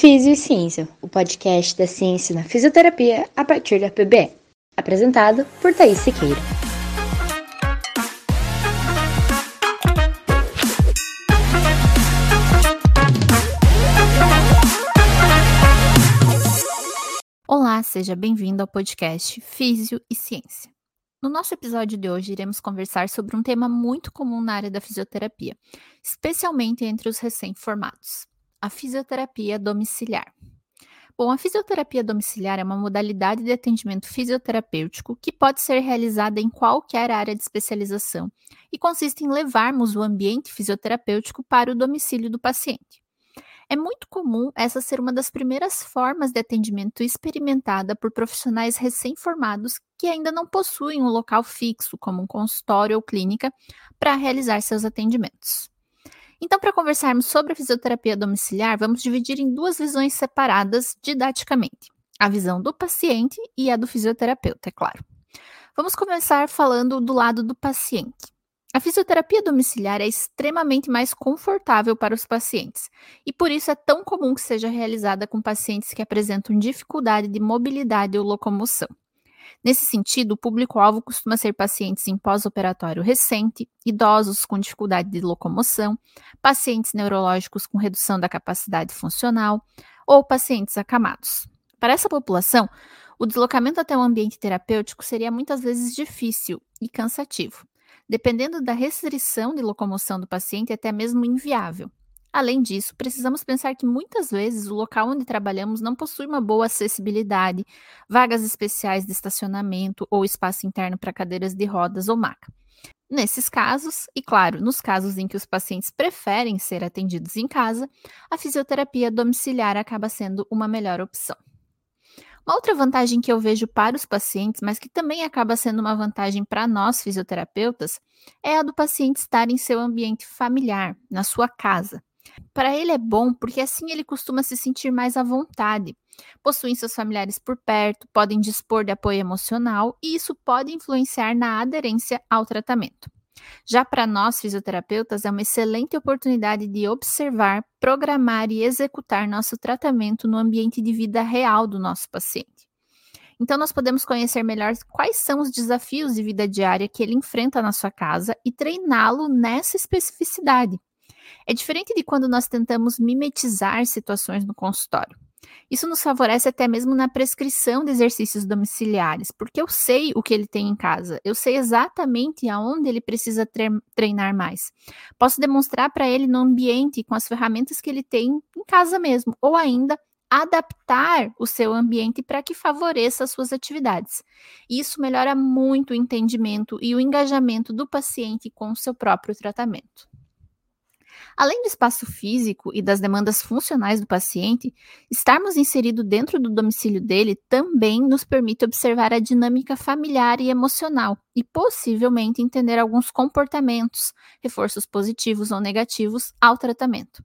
Físio e Ciência, o podcast da ciência na fisioterapia a partir da PBE. Apresentado por Thaís Siqueira. Olá, seja bem-vindo ao podcast Físio e Ciência. No nosso episódio de hoje, iremos conversar sobre um tema muito comum na área da fisioterapia, especialmente entre os recém-formados: a fisioterapia domiciliar. Bom, a fisioterapia domiciliar é uma modalidade de atendimento fisioterapêutico que pode ser realizada em qualquer área de especialização e consiste em levarmos o ambiente fisioterapêutico para o domicílio do paciente. É muito comum essa ser uma das primeiras formas de atendimento experimentada por profissionais recém-formados que ainda não possuem um local fixo, como um consultório ou clínica, para realizar seus atendimentos. Então, para conversarmos sobre a fisioterapia domiciliar, vamos dividir em duas visões separadas didaticamente: a visão do paciente e a do fisioterapeuta, é claro. Vamos começar falando do lado do paciente. A fisioterapia domiciliar é extremamente mais confortável para os pacientes e por isso é tão comum que seja realizada com pacientes que apresentam dificuldade de mobilidade ou locomoção. Nesse sentido, o público-alvo costuma ser pacientes em pós-operatório recente, idosos com dificuldade de locomoção, pacientes neurológicos com redução da capacidade funcional ou pacientes acamados. Para essa população, o deslocamento até o ambiente terapêutico seria muitas vezes difícil e cansativo dependendo da restrição de locomoção do paciente, até mesmo inviável. Além disso, precisamos pensar que muitas vezes o local onde trabalhamos não possui uma boa acessibilidade, vagas especiais de estacionamento ou espaço interno para cadeiras de rodas ou maca. Nesses casos, e claro, nos casos em que os pacientes preferem ser atendidos em casa, a fisioterapia domiciliar acaba sendo uma melhor opção. Uma outra vantagem que eu vejo para os pacientes, mas que também acaba sendo uma vantagem para nós fisioterapeutas, é a do paciente estar em seu ambiente familiar, na sua casa. Para ele é bom porque assim ele costuma se sentir mais à vontade. Possuem seus familiares por perto, podem dispor de apoio emocional e isso pode influenciar na aderência ao tratamento. Já para nós fisioterapeutas, é uma excelente oportunidade de observar, programar e executar nosso tratamento no ambiente de vida real do nosso paciente. Então, nós podemos conhecer melhor quais são os desafios de vida diária que ele enfrenta na sua casa e treiná-lo nessa especificidade. É diferente de quando nós tentamos mimetizar situações no consultório. Isso nos favorece até mesmo na prescrição de exercícios domiciliares, porque eu sei o que ele tem em casa, eu sei exatamente aonde ele precisa treinar mais. Posso demonstrar para ele no ambiente com as ferramentas que ele tem em casa mesmo, ou ainda adaptar o seu ambiente para que favoreça as suas atividades. Isso melhora muito o entendimento e o engajamento do paciente com o seu próprio tratamento. Além do espaço físico e das demandas funcionais do paciente, estarmos inseridos dentro do domicílio dele também nos permite observar a dinâmica familiar e emocional e possivelmente entender alguns comportamentos, reforços positivos ou negativos ao tratamento.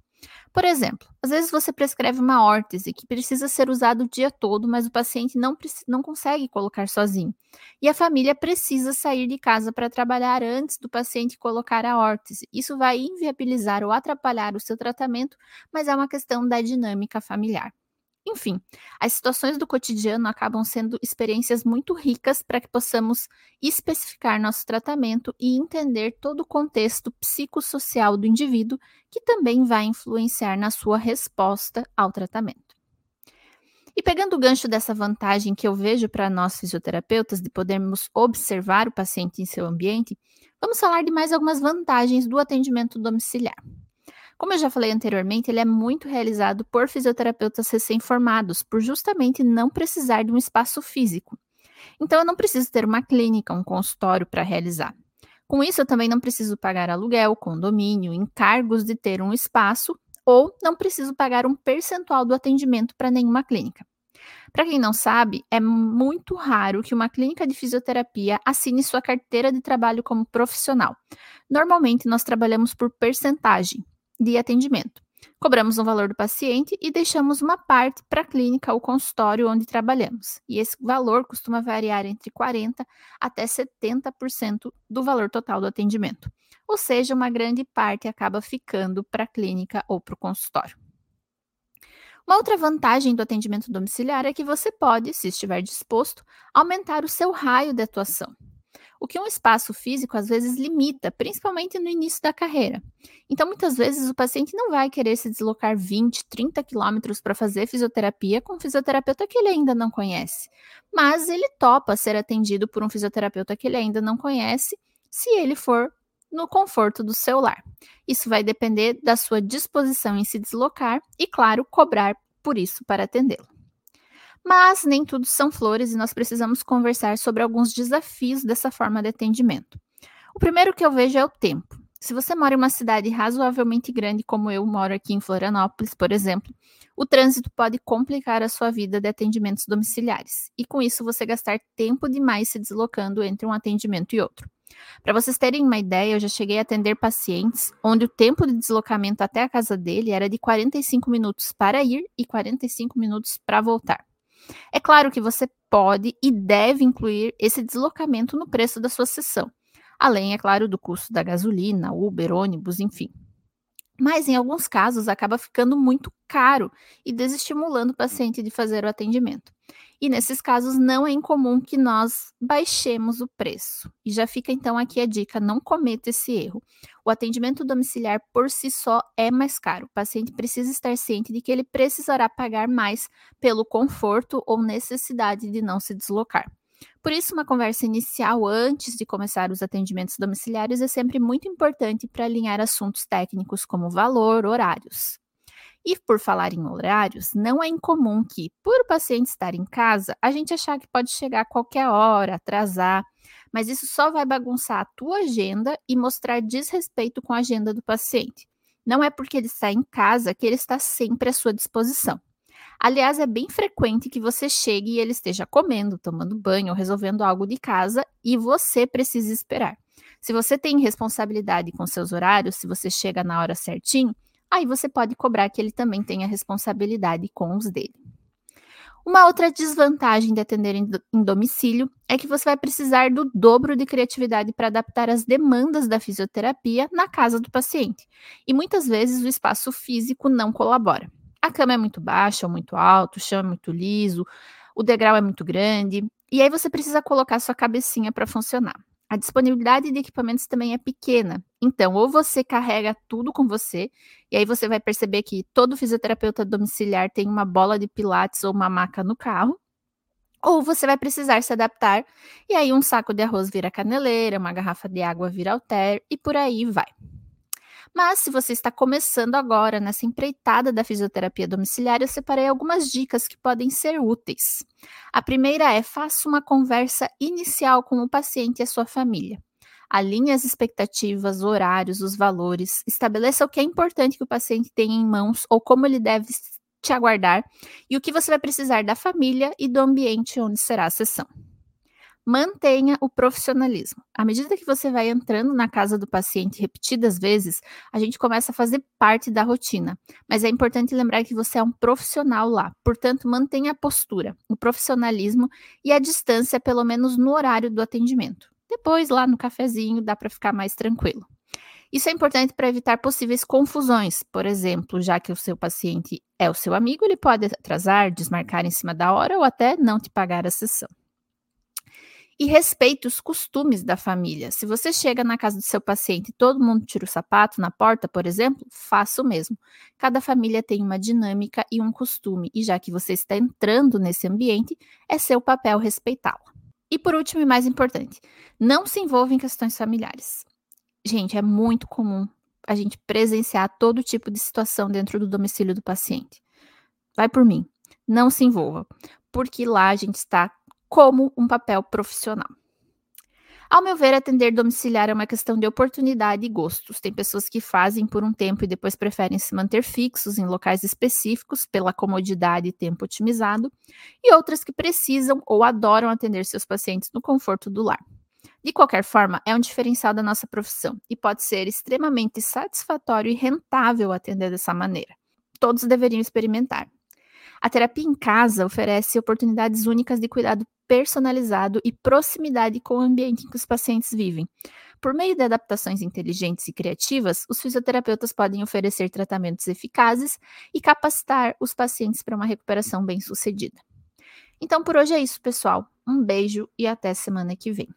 Por exemplo, às vezes você prescreve uma órtese que precisa ser usada o dia todo, mas o paciente não, não consegue colocar sozinho. E a família precisa sair de casa para trabalhar antes do paciente colocar a órtese. Isso vai inviabilizar ou atrapalhar o seu tratamento, mas é uma questão da dinâmica familiar. Enfim, as situações do cotidiano acabam sendo experiências muito ricas para que possamos especificar nosso tratamento e entender todo o contexto psicossocial do indivíduo, que também vai influenciar na sua resposta ao tratamento. E pegando o gancho dessa vantagem que eu vejo para nós fisioterapeutas de podermos observar o paciente em seu ambiente, vamos falar de mais algumas vantagens do atendimento domiciliar. Como eu já falei anteriormente, ele é muito realizado por fisioterapeutas recém-formados, por justamente não precisar de um espaço físico. Então, eu não preciso ter uma clínica, um consultório para realizar. Com isso, eu também não preciso pagar aluguel, condomínio, encargos de ter um espaço, ou não preciso pagar um percentual do atendimento para nenhuma clínica. Para quem não sabe, é muito raro que uma clínica de fisioterapia assine sua carteira de trabalho como profissional. Normalmente, nós trabalhamos por percentagem, de atendimento. Cobramos um valor do paciente e deixamos uma parte para a clínica ou consultório onde trabalhamos. E esse valor costuma variar entre 40% até 70% do valor total do atendimento. Ou seja, uma grande parte acaba ficando para a clínica ou para o consultório. Uma outra vantagem do atendimento domiciliar é que você pode, se estiver disposto, aumentar o seu raio de atuação. O que um espaço físico às vezes limita, principalmente no início da carreira. Então, muitas vezes, o paciente não vai querer se deslocar 20, 30 quilômetros para fazer fisioterapia com um fisioterapeuta que ele ainda não conhece. Mas ele topa ser atendido por um fisioterapeuta que ele ainda não conhece, se ele for no conforto do seu lar. Isso vai depender da sua disposição em se deslocar e, claro, cobrar por isso para atendê-lo. Mas nem tudo são flores e nós precisamos conversar sobre alguns desafios dessa forma de atendimento. O primeiro que eu vejo é o tempo. Se você mora em uma cidade razoavelmente grande, como eu moro aqui em Florianópolis, por exemplo, o trânsito pode complicar a sua vida de atendimentos domiciliares, e com isso você gastar tempo demais se deslocando entre um atendimento e outro. Para vocês terem uma ideia, eu já cheguei a atender pacientes onde o tempo de deslocamento até a casa dele era de 45 minutos para ir e 45 minutos para voltar. É claro que você pode e deve incluir esse deslocamento no preço da sua sessão, além, é claro, do custo da gasolina, Uber, ônibus, enfim. Mas em alguns casos acaba ficando muito caro e desestimulando o paciente de fazer o atendimento. E nesses casos não é incomum que nós baixemos o preço. E já fica então aqui a dica: não cometa esse erro. O atendimento domiciliar por si só é mais caro. O paciente precisa estar ciente de que ele precisará pagar mais pelo conforto ou necessidade de não se deslocar. Por isso, uma conversa inicial antes de começar os atendimentos domiciliares é sempre muito importante para alinhar assuntos técnicos como valor, horários. E por falar em horários, não é incomum que, por o paciente estar em casa, a gente achar que pode chegar a qualquer hora, atrasar, mas isso só vai bagunçar a tua agenda e mostrar desrespeito com a agenda do paciente. Não é porque ele está em casa que ele está sempre à sua disposição. Aliás, é bem frequente que você chegue e ele esteja comendo, tomando banho ou resolvendo algo de casa e você precise esperar. Se você tem responsabilidade com seus horários, se você chega na hora certinho, aí você pode cobrar que ele também tenha responsabilidade com os dele. Uma outra desvantagem de atender em, domicílio é que você vai precisar do dobro de criatividade para adaptar as demandas da fisioterapia na casa do paciente. E muitas vezes o espaço físico não colabora. A cama é muito baixa ou muito alta, o chão é muito liso, o degrau é muito grande, e aí você precisa colocar sua cabecinha para funcionar. A disponibilidade de equipamentos também é pequena. Então, ou você carrega tudo com você, e aí você vai perceber que todo fisioterapeuta domiciliar tem uma bola de pilates ou uma maca no carro, ou você vai precisar se adaptar, e aí um saco de arroz vira caneleira, uma garrafa de água vira alter, e por aí vai. Mas se você está começando agora nessa empreitada da fisioterapia domiciliar, eu separei algumas dicas que podem ser úteis. A primeira é: faça uma conversa inicial com o paciente e a sua família. Alinhe as expectativas, horários, os valores, estabeleça o que é importante que o paciente tenha em mãos ou como ele deve te aguardar e o que você vai precisar da família e do ambiente onde será a sessão. Mantenha o profissionalismo. À medida que você vai entrando na casa do paciente repetidas vezes, a gente começa a fazer parte da rotina. Mas é importante lembrar que você é um profissional lá. Portanto, mantenha a postura, o profissionalismo e a distância, pelo menos no horário do atendimento. Depois, lá no cafezinho, dá para ficar mais tranquilo. Isso é importante para evitar possíveis confusões. Por exemplo, já que o seu paciente é o seu amigo, ele pode atrasar, desmarcar em cima da hora ou até não te pagar a sessão e respeite os costumes da família. Se você chega na casa do seu paciente e todo mundo tira o sapato na porta, por exemplo, faça o mesmo. Cada família tem uma dinâmica e um costume, e já que você está entrando nesse ambiente, é seu papel respeitá-la. E por último e mais importante, não se envolva em questões familiares. Gente, é muito comum a gente presenciar todo tipo de situação dentro do domicílio do paciente. Vai por mim, não se envolva, porque lá a gente está como um papel profissional. Ao meu ver, atender domiciliar é uma questão de oportunidade e gostos. Tem pessoas que fazem por um tempo e depois preferem se manter fixos em locais específicos pela comodidade e tempo otimizado, e outras que precisam ou adoram atender seus pacientes no conforto do lar. De qualquer forma, é um diferencial da nossa profissão e pode ser extremamente satisfatório e rentável atender dessa maneira. Todos deveriam experimentar. A terapia em casa oferece oportunidades únicas de cuidado personalizado e proximidade com o ambiente em que os pacientes vivem. Por meio de adaptações inteligentes e criativas, os fisioterapeutas podem oferecer tratamentos eficazes e capacitar os pacientes para uma recuperação bem-sucedida. Então, por hoje é isso, pessoal. Um beijo e até semana que vem.